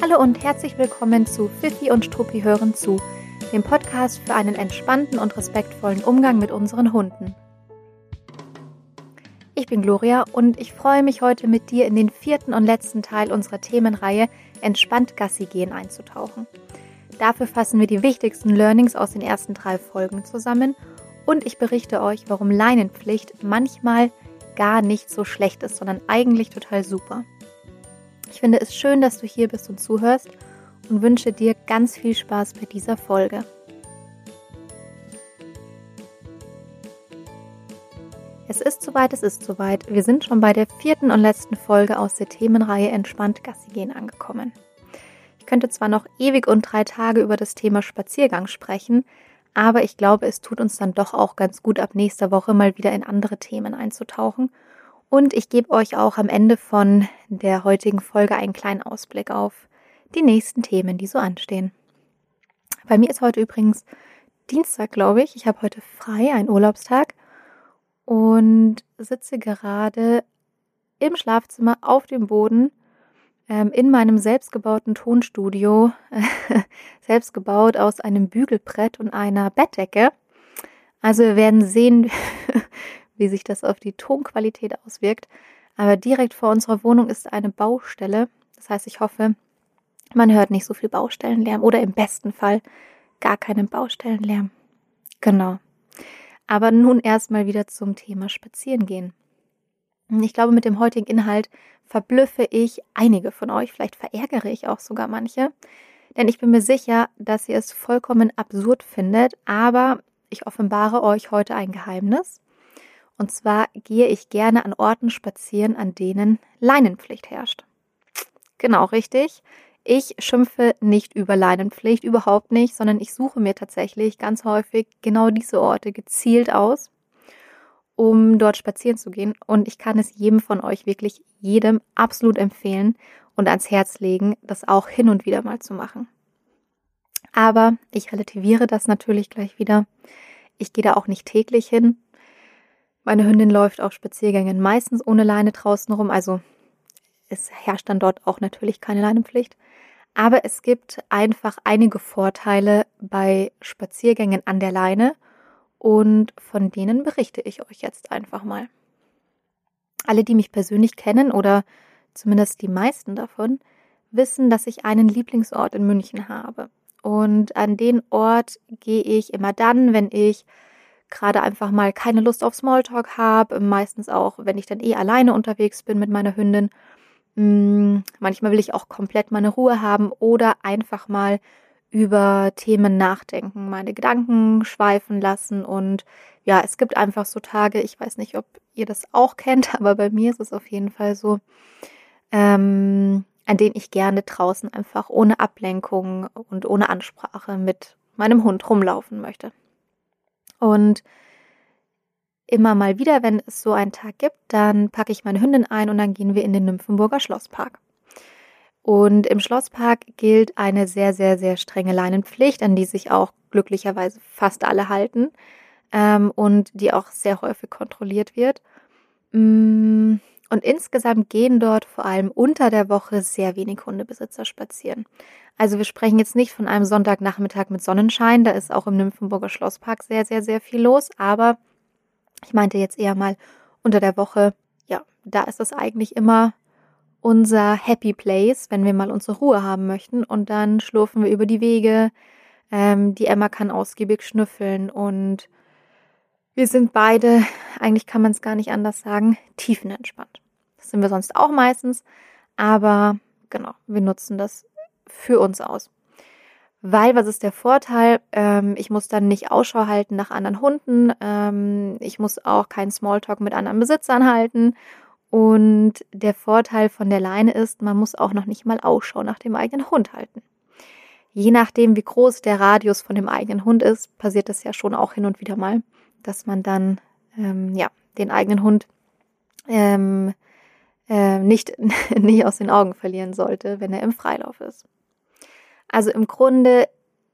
Hallo und herzlich willkommen zu Fifi und Struppi hören zu, dem Podcast für einen entspannten und respektvollen Umgang mit unseren Hunden. Ich bin Gloria und ich freue mich heute mit dir in den vierten und letzten Teil unserer Themenreihe Entspannt Gassi gehen einzutauchen. Dafür fassen wir die wichtigsten Learnings aus den ersten drei Folgen zusammen und ich berichte euch, warum Leinenpflicht manchmal gar nicht so schlecht ist, sondern eigentlich total super. Ich finde es schön, dass du hier bist und zuhörst und wünsche dir ganz viel Spaß bei dieser Folge. Es ist soweit, es ist soweit. Wir sind schon bei der vierten und letzten Folge aus der Themenreihe Entspannt Gassi gehen angekommen. Ich könnte zwar noch ewig und drei Tage über das Thema Spaziergang sprechen, aber ich glaube, es tut uns dann doch auch ganz gut, ab nächster Woche mal wieder in andere Themen einzutauchen und ich gebe euch auch am Ende von der heutigen Folge einen kleinen Ausblick auf die nächsten Themen, die so anstehen. Bei mir ist heute übrigens Dienstag, glaube ich. Ich habe heute frei, einen Urlaubstag und sitze gerade im Schlafzimmer auf dem Boden ähm, in meinem selbstgebauten Tonstudio, selbst gebaut aus einem Bügelbrett und einer Bettdecke. Also wir werden sehen, wie sich das auf die Tonqualität auswirkt. Aber direkt vor unserer Wohnung ist eine Baustelle. Das heißt, ich hoffe, man hört nicht so viel Baustellenlärm oder im besten Fall gar keinen Baustellenlärm. Genau. Aber nun erstmal wieder zum Thema Spazierengehen. Ich glaube, mit dem heutigen Inhalt verblüffe ich einige von euch, vielleicht verärgere ich auch sogar manche, denn ich bin mir sicher, dass ihr es vollkommen absurd findet, aber ich offenbare euch heute ein Geheimnis. Und zwar gehe ich gerne an Orten spazieren, an denen Leinenpflicht herrscht. Genau richtig. Ich schimpfe nicht über Leinenpflicht, überhaupt nicht, sondern ich suche mir tatsächlich ganz häufig genau diese Orte gezielt aus, um dort spazieren zu gehen. Und ich kann es jedem von euch wirklich jedem absolut empfehlen und ans Herz legen, das auch hin und wieder mal zu machen. Aber ich relativiere das natürlich gleich wieder. Ich gehe da auch nicht täglich hin, meine Hündin läuft auf Spaziergängen meistens ohne Leine draußen rum, also es herrscht dann dort auch natürlich keine Leinenpflicht. Aber es gibt einfach einige Vorteile bei Spaziergängen an der Leine und von denen berichte ich euch jetzt einfach mal. Alle, die mich persönlich kennen oder zumindest die meisten davon, wissen, dass ich einen Lieblingsort in München habe. Und an den Ort gehe ich immer dann, wenn ich gerade einfach mal keine Lust auf Smalltalk habe, meistens auch, wenn ich dann eh alleine unterwegs bin mit meiner Hündin. Mm, manchmal will ich auch komplett meine Ruhe haben oder einfach mal über Themen nachdenken, meine Gedanken schweifen lassen und ja, es gibt einfach so Tage, ich weiß nicht, ob ihr das auch kennt, aber bei mir ist es auf jeden Fall so, ähm, an denen ich gerne draußen einfach ohne Ablenkung und ohne Ansprache mit meinem Hund rumlaufen möchte. Und immer mal wieder, wenn es so einen Tag gibt, dann packe ich meine Hündin ein und dann gehen wir in den Nymphenburger Schlosspark. Und im Schlosspark gilt eine sehr, sehr, sehr strenge Leinenpflicht, an die sich auch glücklicherweise fast alle halten ähm, und die auch sehr häufig kontrolliert wird. Und insgesamt gehen dort vor allem unter der Woche sehr wenig Hundebesitzer spazieren. Also wir sprechen jetzt nicht von einem Sonntagnachmittag mit Sonnenschein, da ist auch im Nymphenburger Schlosspark sehr, sehr, sehr viel los, aber ich meinte jetzt eher mal unter der Woche, ja, da ist es eigentlich immer unser Happy Place, wenn wir mal unsere Ruhe haben möchten und dann schlurfen wir über die Wege. Ähm, die Emma kann ausgiebig schnüffeln und wir sind beide, eigentlich kann man es gar nicht anders sagen, tiefenentspannt. Das sind wir sonst auch meistens, aber genau, wir nutzen das für uns aus. Weil, was ist der Vorteil? Ähm, ich muss dann nicht Ausschau halten nach anderen Hunden. Ähm, ich muss auch keinen Smalltalk mit anderen Besitzern halten. Und der Vorteil von der Leine ist, man muss auch noch nicht mal Ausschau nach dem eigenen Hund halten. Je nachdem, wie groß der Radius von dem eigenen Hund ist, passiert das ja schon auch hin und wieder mal, dass man dann ähm, ja den eigenen Hund ähm, äh, nicht, nicht aus den Augen verlieren sollte, wenn er im Freilauf ist. Also im Grunde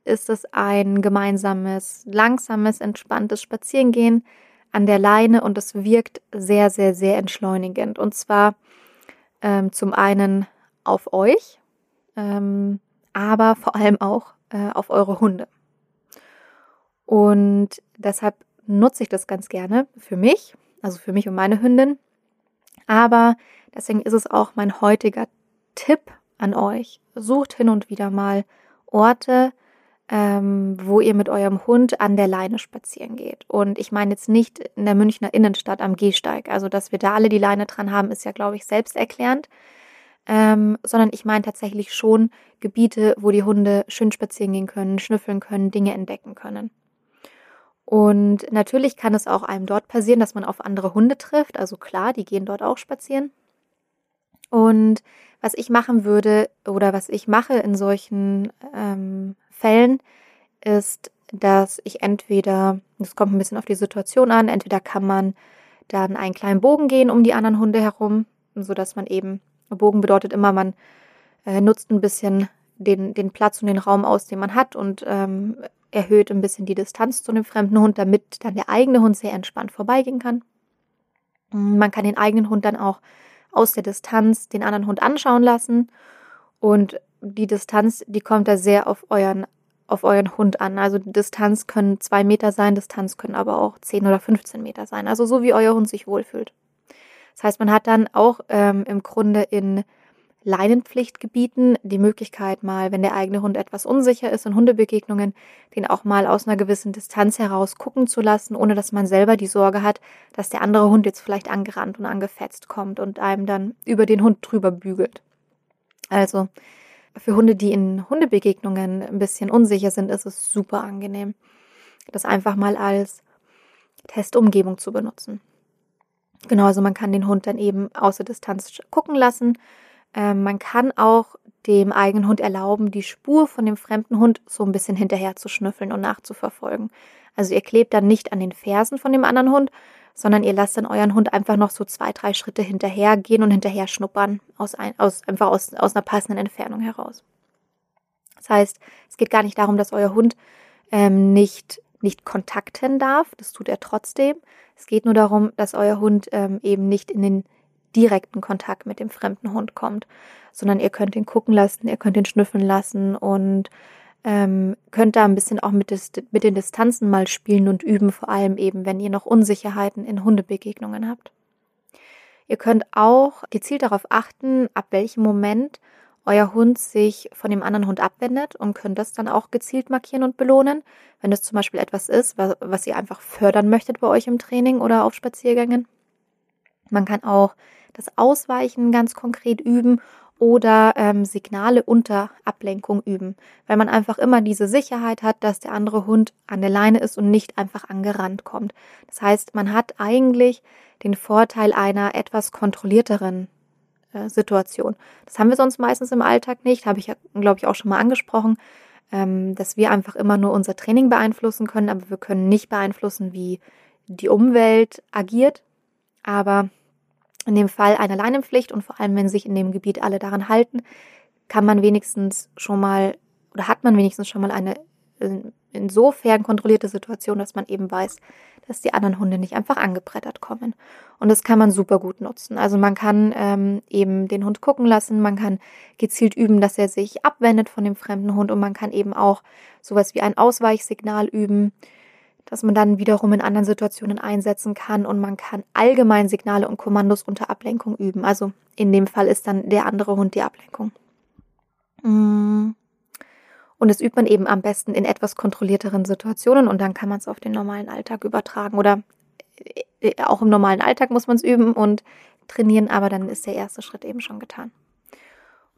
ist es ein gemeinsames, langsames, entspanntes Spazierengehen an der Leine und es wirkt sehr, sehr, sehr entschleunigend. Und zwar ähm, zum einen auf euch. ähm, aber vor allem auch äh, auf eure Hunde. Und deshalb nutze ich das ganz gerne für mich, also für mich und meine Hündin. Aber deswegen ist es auch mein heutiger Tipp an euch. Sucht hin und wieder mal Orte, ähm, wo ihr mit eurem Hund an der Leine spazieren geht. Und ich meine jetzt nicht in der Münchner Innenstadt am Gehsteig. Also, dass wir da alle die Leine dran haben, ist ja, glaube ich, selbsterklärend. Ähm, sondern ich meine tatsächlich schon Gebiete, wo die Hunde schön spazieren gehen können, schnüffeln können, Dinge entdecken können. Und natürlich kann es auch einem dort passieren, dass man auf andere Hunde trifft. Also klar, die gehen dort auch spazieren. Und was ich machen würde oder was ich mache in solchen ähm, Fällen, ist, dass ich entweder, das kommt ein bisschen auf die Situation an, entweder kann man dann einen kleinen Bogen gehen um die anderen Hunde herum, sodass man eben, Bogen bedeutet immer, man äh, nutzt ein bisschen den, den Platz und den Raum aus, den man hat und ähm, erhöht ein bisschen die Distanz zu dem fremden Hund, damit dann der eigene Hund sehr entspannt vorbeigehen kann. Man kann den eigenen Hund dann auch aus der Distanz den anderen Hund anschauen lassen. Und die Distanz, die kommt da sehr auf euren, auf euren Hund an. Also Distanz können zwei Meter sein, Distanz können aber auch zehn oder 15 Meter sein. Also so wie euer Hund sich wohlfühlt. Das heißt, man hat dann auch ähm, im Grunde in Leinenpflichtgebieten die Möglichkeit mal, wenn der eigene Hund etwas unsicher ist in Hundebegegnungen, den auch mal aus einer gewissen Distanz heraus gucken zu lassen, ohne dass man selber die Sorge hat, dass der andere Hund jetzt vielleicht angerannt und angefetzt kommt und einem dann über den Hund drüber bügelt. Also für Hunde, die in Hundebegegnungen ein bisschen unsicher sind, ist es super angenehm, das einfach mal als Testumgebung zu benutzen. Genau, also man kann den Hund dann eben außer Distanz gucken lassen ähm, man kann auch dem eigenen Hund erlauben, die Spur von dem fremden Hund so ein bisschen hinterher zu schnüffeln und nachzuverfolgen. Also ihr klebt dann nicht an den Fersen von dem anderen Hund, sondern ihr lasst dann euren Hund einfach noch so zwei, drei Schritte hinterher gehen und hinterher schnuppern, aus ein, aus, einfach aus, aus einer passenden Entfernung heraus. Das heißt, es geht gar nicht darum, dass euer Hund ähm, nicht, nicht kontakten darf, das tut er trotzdem. Es geht nur darum, dass euer Hund ähm, eben nicht in den direkten Kontakt mit dem fremden Hund kommt, sondern ihr könnt ihn gucken lassen, ihr könnt ihn schnüffeln lassen und ähm, könnt da ein bisschen auch mit, des, mit den Distanzen mal spielen und üben, vor allem eben, wenn ihr noch Unsicherheiten in Hundebegegnungen habt. Ihr könnt auch gezielt darauf achten, ab welchem Moment euer Hund sich von dem anderen Hund abwendet und könnt das dann auch gezielt markieren und belohnen. Wenn das zum Beispiel etwas ist, was, was ihr einfach fördern möchtet bei euch im Training oder auf Spaziergängen. Man kann auch das Ausweichen ganz konkret üben oder ähm, Signale unter Ablenkung üben, weil man einfach immer diese Sicherheit hat, dass der andere Hund an der Leine ist und nicht einfach angerannt kommt. Das heißt, man hat eigentlich den Vorteil einer etwas kontrollierteren äh, Situation. Das haben wir sonst meistens im Alltag nicht, habe ich ja, glaube ich, auch schon mal angesprochen, ähm, dass wir einfach immer nur unser Training beeinflussen können, aber wir können nicht beeinflussen, wie die Umwelt agiert. Aber in dem Fall eine Leinenpflicht und vor allem, wenn sich in dem Gebiet alle daran halten, kann man wenigstens schon mal oder hat man wenigstens schon mal eine insofern kontrollierte Situation, dass man eben weiß, dass die anderen Hunde nicht einfach angebrettert kommen. Und das kann man super gut nutzen. Also man kann ähm, eben den Hund gucken lassen, man kann gezielt üben, dass er sich abwendet von dem fremden Hund und man kann eben auch sowas wie ein Ausweichsignal üben das man dann wiederum in anderen Situationen einsetzen kann und man kann allgemein Signale und Kommandos unter Ablenkung üben. Also in dem Fall ist dann der andere Hund die Ablenkung. Mm. Und das übt man eben am besten in etwas kontrollierteren Situationen und dann kann man es auf den normalen Alltag übertragen oder äh, auch im normalen Alltag muss man es üben und trainieren, aber dann ist der erste Schritt eben schon getan.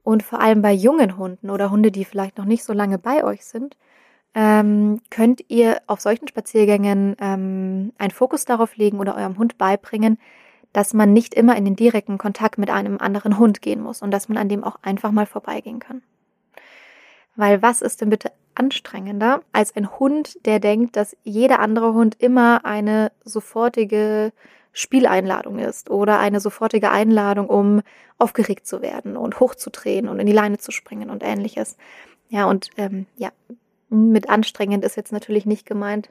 Und vor allem bei jungen Hunden oder Hunde, die vielleicht noch nicht so lange bei euch sind, ähm, könnt ihr auf solchen Spaziergängen ähm, einen Fokus darauf legen oder eurem Hund beibringen, dass man nicht immer in den direkten Kontakt mit einem anderen Hund gehen muss und dass man an dem auch einfach mal vorbeigehen kann. Weil was ist denn bitte anstrengender als ein Hund, der denkt, dass jeder andere Hund immer eine sofortige Spieleinladung ist oder eine sofortige Einladung, um aufgeregt zu werden und hochzudrehen und in die Leine zu springen und ähnliches. Ja, und ähm, ja, mit anstrengend ist jetzt natürlich nicht gemeint,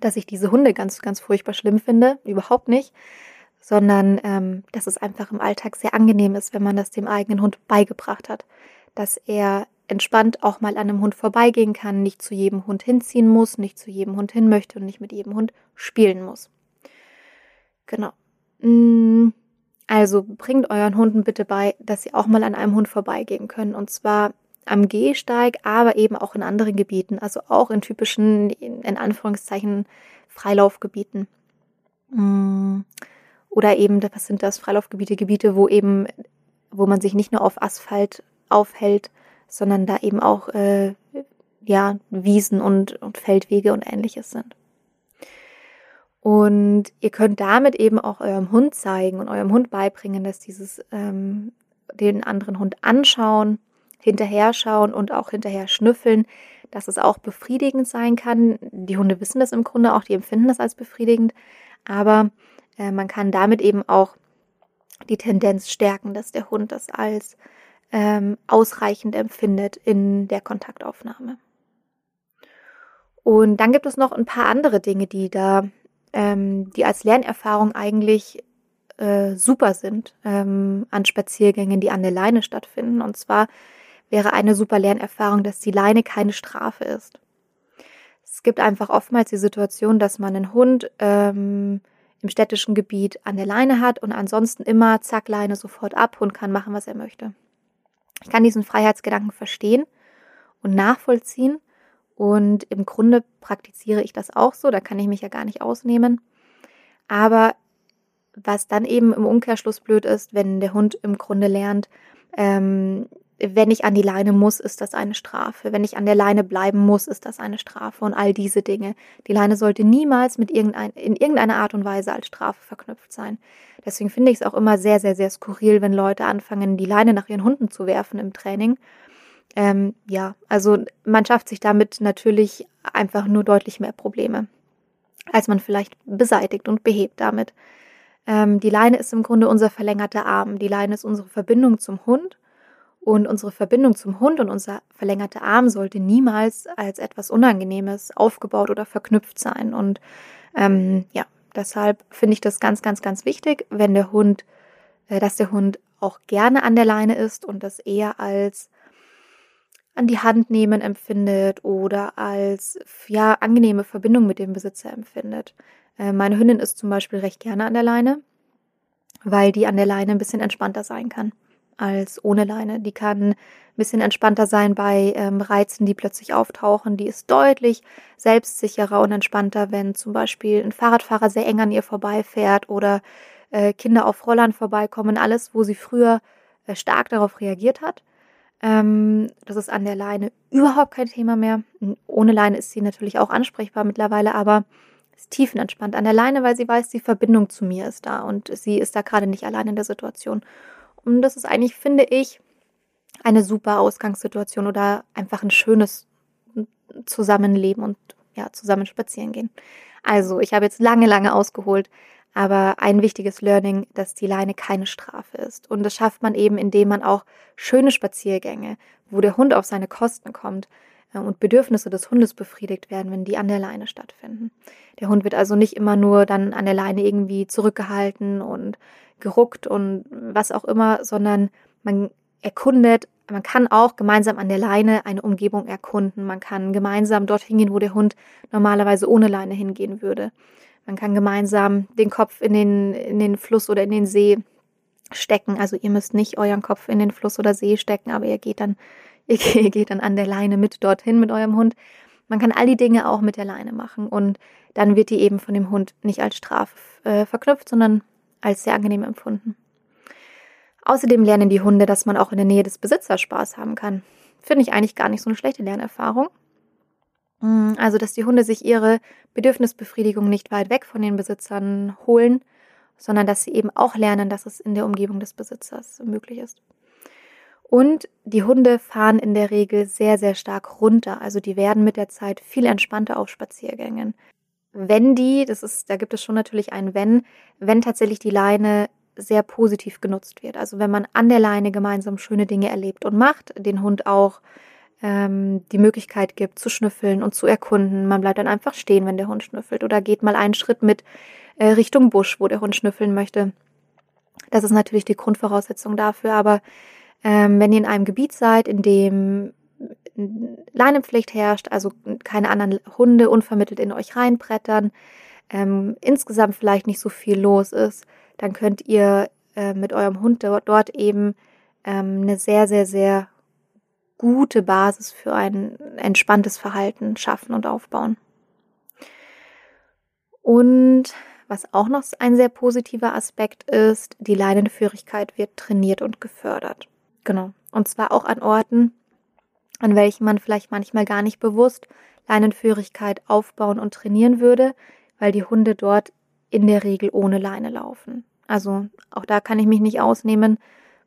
dass ich diese Hunde ganz, ganz furchtbar schlimm finde. Überhaupt nicht. Sondern, ähm, dass es einfach im Alltag sehr angenehm ist, wenn man das dem eigenen Hund beigebracht hat. dass er entspannt auch mal an einem Hund vorbeigehen kann, nicht zu jedem Hund hinziehen muss, nicht zu jedem Hund hin möchte und nicht mit jedem Hund spielen muss. Genau. Mm, also bringt euren Hunden bitte bei, dass sie auch mal an einem Hund vorbeigehen können. Und zwar am Gehsteig, aber eben auch in anderen Gebieten, also auch in typischen, in Anführungszeichen, Freilaufgebieten. Mm, oder eben, was sind das, Freilaufgebiete, Gebiete, wo eben, wo man sich nicht nur auf Asphalt aufhält, sondern da eben auch äh, ja, Wiesen und, und Feldwege und ähnliches sind. Und ihr könnt damit eben auch eurem Hund zeigen und eurem Hund beibringen, dass dieses ähm, den anderen Hund anschauen, hinterher schauen und auch hinterher schnüffeln, dass es auch befriedigend sein kann. Die Hunde wissen das im Grunde auch, die empfinden das als befriedigend, aber äh, man kann damit eben auch die Tendenz stärken, dass der Hund das als ähm, ausreichend empfindet in der Kontaktaufnahme. Und dann gibt es noch ein paar andere Dinge, die da, ähm, die als Lernerfahrung eigentlich äh, super sind ähm, an Spaziergängen, die an der Leine stattfinden. Und zwar wäre eine super Lernerfahrung, dass die Leine keine Strafe ist. Es gibt einfach oftmals die Situation, dass man einen Hund ähm, im städtischen Gebiet an der Leine hat und ansonsten immer zack Leine sofort ab und kann machen, was er möchte. Ich kann diesen Freiheitsgedanken verstehen und nachvollziehen. Und im Grunde praktiziere ich das auch so, da kann ich mich ja gar nicht ausnehmen. Aber was dann eben im Umkehrschluss blöd ist, wenn der Hund im Grunde lernt, ähm, wenn ich an die Leine muss, ist das eine Strafe. Wenn ich an der Leine bleiben muss, ist das eine Strafe und all diese Dinge. Die Leine sollte niemals mit irgendein, in irgendeiner Art und Weise als Strafe verknüpft sein. Deswegen finde ich es auch immer sehr, sehr, sehr skurril, wenn Leute anfangen, die Leine nach ihren Hunden zu werfen im Training. Ähm, ja, also man schafft sich damit natürlich einfach nur deutlich mehr Probleme, als man vielleicht beseitigt und behebt damit. Ähm, die Leine ist im Grunde unser verlängerter Arm. Die Leine ist unsere Verbindung zum Hund und unsere Verbindung zum Hund und unser verlängerter Arm sollte niemals als etwas Unangenehmes aufgebaut oder verknüpft sein. Und ähm, ja, deshalb finde ich das ganz, ganz, ganz wichtig, wenn der Hund, äh, dass der Hund auch gerne an der Leine ist und das eher als an die Hand nehmen empfindet oder als ja angenehme Verbindung mit dem Besitzer empfindet. Äh, meine Hündin ist zum Beispiel recht gerne an der Leine, weil die an der Leine ein bisschen entspannter sein kann als ohne Leine. Die kann ein bisschen entspannter sein bei ähm, Reizen, die plötzlich auftauchen. Die ist deutlich selbstsicherer und entspannter, wenn zum Beispiel ein Fahrradfahrer sehr eng an ihr vorbeifährt oder äh, Kinder auf Rollern vorbeikommen. Alles, wo sie früher äh, stark darauf reagiert hat. Ähm, das ist an der Leine überhaupt kein Thema mehr. Ohne Leine ist sie natürlich auch ansprechbar mittlerweile, aber ist tiefenentspannt an der Leine, weil sie weiß, die Verbindung zu mir ist da und sie ist da gerade nicht allein in der Situation. Und das ist eigentlich, finde ich, eine super Ausgangssituation oder einfach ein schönes Zusammenleben und ja, zusammen spazieren gehen. Also, ich habe jetzt lange, lange ausgeholt, aber ein wichtiges Learning, dass die Leine keine Strafe ist. Und das schafft man eben, indem man auch schöne Spaziergänge, wo der Hund auf seine Kosten kommt äh, und Bedürfnisse des Hundes befriedigt werden, wenn die an der Leine stattfinden. Der Hund wird also nicht immer nur dann an der Leine irgendwie zurückgehalten und geruckt und was auch immer, sondern man erkundet, man kann auch gemeinsam an der Leine eine Umgebung erkunden. Man kann gemeinsam dorthin gehen, wo der Hund normalerweise ohne Leine hingehen würde. Man kann gemeinsam den Kopf in den, in den Fluss oder in den See stecken. Also ihr müsst nicht euren Kopf in den Fluss oder See stecken, aber ihr geht dann, ihr geht dann an der Leine mit dorthin mit eurem Hund. Man kann all die Dinge auch mit der Leine machen und dann wird die eben von dem Hund nicht als Strafe äh, verknüpft, sondern als sehr angenehm empfunden. Außerdem lernen die Hunde, dass man auch in der Nähe des Besitzers Spaß haben kann. Finde ich eigentlich gar nicht so eine schlechte Lernerfahrung. Mm, also, dass die Hunde sich ihre Bedürfnisbefriedigung nicht weit weg von den Besitzern holen, sondern dass sie eben auch lernen, dass es in der Umgebung des Besitzers möglich ist. Und die Hunde fahren in der Regel sehr, sehr stark runter. Also die werden mit der Zeit viel entspannter auf Spaziergängen wenn die, das ist, da gibt es schon natürlich ein Wenn, wenn tatsächlich die Leine sehr positiv genutzt wird. Also wenn man an der Leine gemeinsam schöne Dinge erlebt und macht, den Hund auch ähm, die Möglichkeit gibt zu schnüffeln und zu erkunden. Man bleibt dann einfach stehen, wenn der Hund schnüffelt oder geht mal einen Schritt mit äh, Richtung Busch, wo der Hund schnüffeln möchte. Das ist natürlich die Grundvoraussetzung dafür, aber Ähm, wenn ihr in einem Gebiet seid, in dem Leinenpflicht herrscht, also keine anderen Hunde unvermittelt in euch reinbrettern, ähm, insgesamt vielleicht nicht so viel los ist, dann könnt ihr äh, mit eurem Hund dort, dort eben ähm, eine sehr, sehr, sehr gute Basis für ein entspanntes Verhalten schaffen und aufbauen. Und was auch noch ein sehr positiver Aspekt ist, die Leinenführigkeit wird trainiert und gefördert. Genau. Und zwar auch an Orten, an welchen man vielleicht manchmal gar nicht bewusst Leinenführigkeit aufbauen und trainieren würde, weil die Hunde dort in der Regel ohne Leine laufen. Also auch da kann ich mich nicht ausnehmen.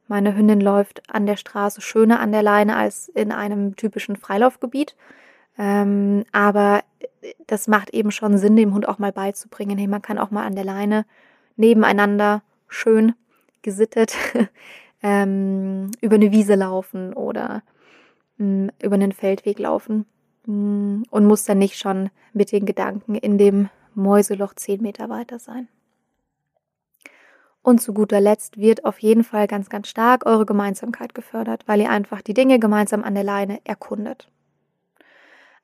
Meine Hündin läuft an der Straße schöner an der Leine als in einem typischen Freilaufgebiet. Ähm, aber das macht eben schon Sinn, dem Hund auch mal beizubringen. Hey, man kann auch mal an der Leine nebeneinander schön gesittet ähm, über eine Wiese laufen oder mh, mm, über einen Feldweg laufen mh, mm, und muss dann nicht schon mit den Gedanken in dem Mäuseloch zehn Meter weiter sein. Und zu guter Letzt wird auf jeden Fall ganz, ganz stark eure Gemeinsamkeit gefördert, weil ihr einfach die Dinge gemeinsam an der Leine erkundet.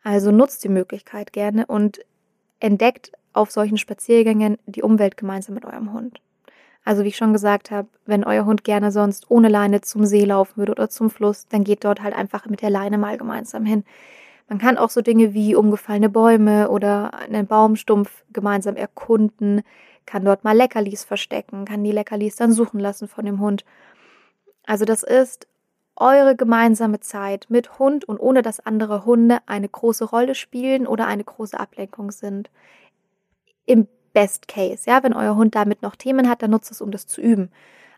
Also nutzt die Möglichkeit gerne und entdeckt auf solchen Spaziergängen die Umwelt gemeinsam mit eurem Hund. Also wie ich schon gesagt habe, wenn euer Hund gerne sonst ohne Leine zum See laufen würde oder zum Fluss, dann geht dort halt einfach mit der Leine mal gemeinsam hin. Man kann auch so Dinge wie umgefallene Bäume oder einen Baumstumpf gemeinsam erkunden, kann dort mal Leckerlis verstecken, kann die Leckerlis dann suchen lassen von dem Hund. Also das ist eure gemeinsame Zeit mit Hund und ohne dass andere Hunde eine große Rolle spielen oder eine große Ablenkung sind. Im Best Case, ja, wenn euer Hund damit noch Themen hat, dann nutzt es, um das zu üben.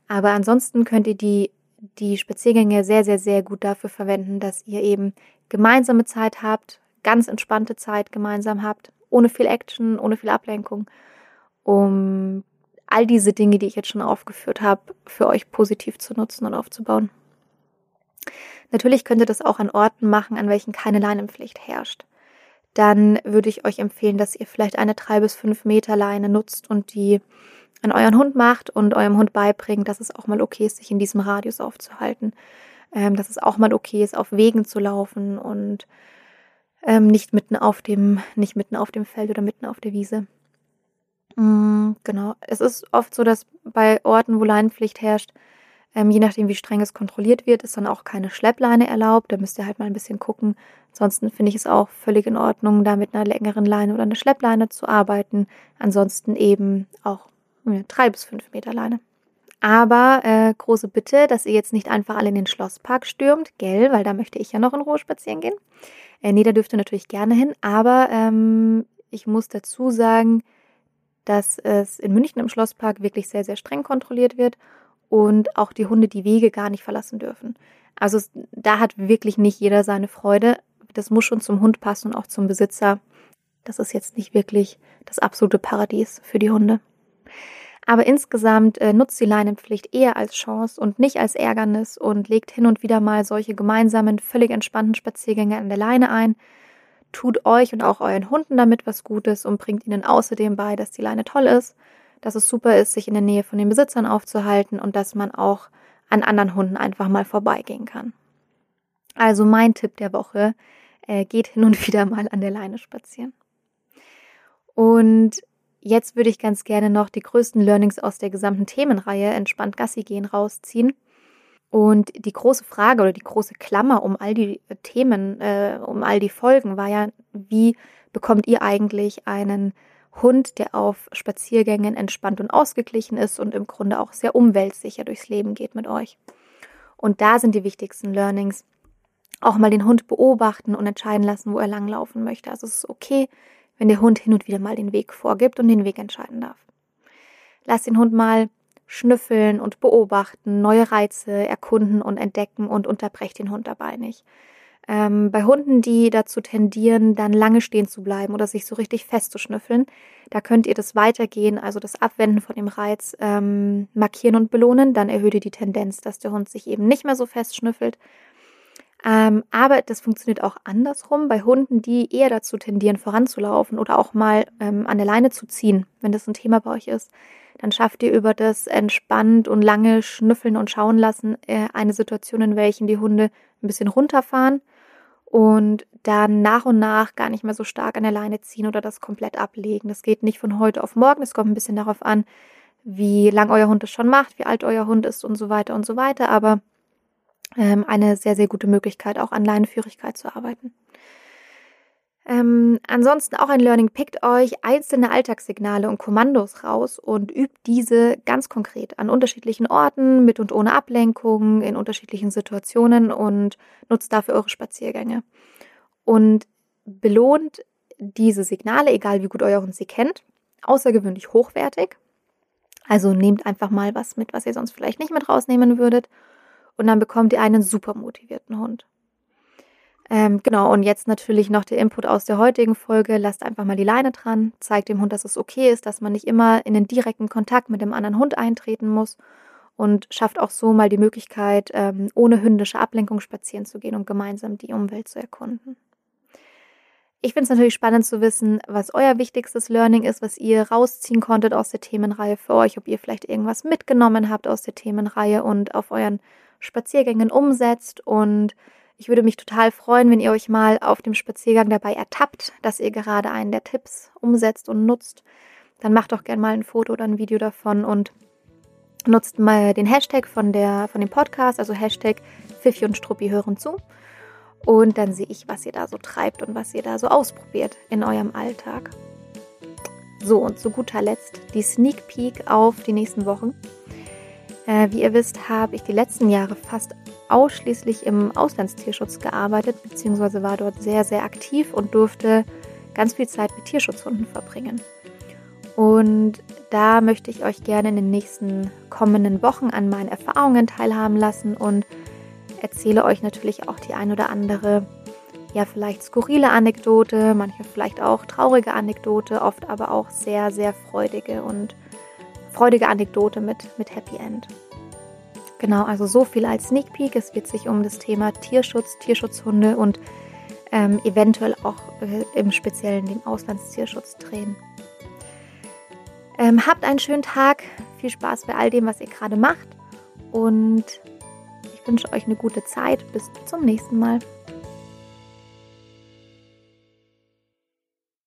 Aber ansonsten könnt ihr die, die Spaziergänge sehr, sehr, sehr gut dafür verwenden, dass ihr eben gemeinsame Zeit habt, ganz entspannte Zeit gemeinsam habt, ohne viel Action, ohne viel Ablenkung, um all diese Dinge, die ich jetzt schon aufgeführt habe, für euch positiv zu nutzen und aufzubauen. Natürlich könnt ihr das auch an Orten machen, an welchen keine Leinenpflicht herrscht. Dann würde ich euch empfehlen, dass ihr vielleicht eine drei bis fünf Meter Leine nutzt und die an euren Hund macht und eurem Hund beibringt, dass es auch mal okay ist, sich in diesem Radius aufzuhalten ähm, dass es auch mal okay ist, auf Wegen zu laufen und ähm, nicht mitten auf dem, nicht mitten auf dem Feld oder mitten auf der Wiese. Mhm, genau. Es ist oft so, dass bei Orten, wo Leinenpflicht herrscht, ähm, je nachdem, wie streng es kontrolliert wird, ist dann auch keine Schleppleine erlaubt. Da müsst ihr halt mal ein bisschen gucken. Ansonsten finde ich es auch völlig in Ordnung, da mit einer längeren Leine oder einer Schleppleine zu arbeiten. Ansonsten eben auch ja, drei bis fünf Meter Leine. Aber äh, große Bitte, dass ihr jetzt nicht einfach alle in den Schlosspark stürmt, gell, weil da möchte ich ja noch in Ruhe spazieren gehen. Äh, nee, da dürft ihr natürlich gerne hin, aber ähm, ich muss dazu sagen, dass es in München im Schlosspark wirklich sehr, sehr streng kontrolliert wird und auch die Hunde die Wege gar nicht verlassen dürfen. Also da hat wirklich nicht jeder seine Freude. Das muss schon zum Hund passen und auch zum Besitzer. Das ist jetzt nicht wirklich das absolute Paradies für die Hunde. Aber insgesamt äh, nutzt die Leinenpflicht eher als Chance und nicht als Ärgernis und legt hin und wieder mal solche gemeinsamen, völlig entspannten Spaziergänge an der Leine ein. Tut euch und auch euren Hunden damit was Gutes und bringt ihnen außerdem bei, dass die Leine toll ist, dass es super ist, sich in der Nähe von den Besitzern aufzuhalten und dass man auch an anderen Hunden einfach mal vorbeigehen kann. Also mein Tipp der Woche, äh, geht hin und wieder mal an der Leine spazieren. Und Jetzt würde ich ganz gerne noch die größten Learnings aus der gesamten Themenreihe Entspannt Gassi gehen rausziehen. Und die große Frage oder die große Klammer um all die äh, Themen, äh, um all die Folgen war ja, wie bekommt ihr eigentlich einen Hund, der auf Spaziergängen entspannt und ausgeglichen ist und im Grunde auch sehr umweltsicher durchs Leben geht mit euch. Und da sind die wichtigsten Learnings. Auch mal den Hund beobachten und entscheiden lassen, wo er langlaufen möchte. Also es ist okay, wenn der Hund hin und wieder mal den Weg vorgibt und den Weg entscheiden darf. Lass den Hund mal schnüffeln und beobachten, neue Reize erkunden und entdecken und unterbrecht den Hund dabei nicht. Ähm, bei Hunden, die dazu tendieren, dann lange stehen zu bleiben oder sich so richtig festzuschnüffeln, da könnt ihr das weitergehen, also das Abwenden von dem Reiz ähm, markieren und belohnen. Dann erhöht ihr die Tendenz, dass der Hund sich eben nicht mehr so fest schnüffelt. Ähm, aber das funktioniert auch andersrum bei Hunden, die eher dazu tendieren, voranzulaufen oder auch mal ähm, an der Leine zu ziehen, wenn das ein Thema bei euch ist. Dann schafft ihr über das entspannt und lange schnüffeln und schauen lassen äh, eine Situation, in welchen die Hunde ein bisschen runterfahren und dann nach und nach gar nicht mehr so stark an der Leine ziehen oder das komplett ablegen. Das geht nicht von heute auf morgen. Es kommt ein bisschen darauf an, wie lang euer Hund es schon macht, wie alt euer Hund ist und so weiter und so weiter. Aber ähm, eine sehr, sehr gute Möglichkeit, auch an Leinenführigkeit zu arbeiten. Ähm, ansonsten auch ein Learning, pickt euch einzelne Alltagssignale und Kommandos raus und übt diese ganz konkret an unterschiedlichen Orten, mit und ohne Ablenkung, in unterschiedlichen Situationen und nutzt dafür eure Spaziergänge. Und belohnt diese Signale, egal wie gut euer Hund sie kennt, außergewöhnlich hochwertig. Also nehmt einfach mal was mit, was ihr sonst vielleicht nicht mit rausnehmen würdet und dann bekommt ihr einen super motivierten Hund. Ähm, genau, und jetzt natürlich noch der Input aus der heutigen Folge. Lasst einfach mal die Leine dran, zeigt dem Hund, dass es okay ist, dass man nicht immer in den direkten Kontakt mit dem anderen Hund eintreten muss und schafft auch so mal die Möglichkeit, ähm, ohne hündische Ablenkung spazieren zu gehen und gemeinsam die Umwelt zu erkunden. Ich finde es natürlich spannend zu wissen, was euer wichtigstes Learning ist, was ihr rausziehen konntet aus der Themenreihe für euch, ob ihr vielleicht irgendwas mitgenommen habt aus der Themenreihe und auf euren Spaziergängen umsetzt. Und ich würde mich total freuen, wenn ihr euch mal auf dem Spaziergang dabei ertappt, dass ihr gerade einen der Tipps umsetzt und nutzt. Dann macht doch gerne mal ein Foto oder ein Video davon und nutzt mal den Hashtag von, der, von dem Podcast, also Hashtag Pfiffi und Struppi hören zu. Und dann sehe ich, was ihr da so treibt und was ihr da so ausprobiert in eurem Alltag. So, und zu guter Letzt die Sneak Peek auf die nächsten Wochen. Äh, wie ihr wisst, habe ich die letzten Jahre fast ausschließlich im Auslandstierschutz gearbeitet, beziehungsweise war dort sehr, sehr aktiv und durfte ganz viel Zeit mit Tierschutzhunden verbringen. Und da möchte ich euch gerne in den nächsten kommenden Wochen an meinen Erfahrungen teilhaben lassen und erzähle euch natürlich auch die ein oder andere, ja, vielleicht skurrile Anekdote, manche vielleicht auch traurige Anekdote, oft aber auch sehr, sehr freudige und freudige Anekdote mit, mit Happy End. Genau, also so viel als Sneak Peek. Es wird sich um das Thema Tierschutz, Tierschutzhunde und ähm, eventuell auch äh, im Speziellen den Auslandstierschutz drehen. Ähm, habt einen schönen Tag, viel Spaß bei all dem, was ihr gerade macht und ich wünsche euch eine gute Zeit. Bis zum nächsten Mal.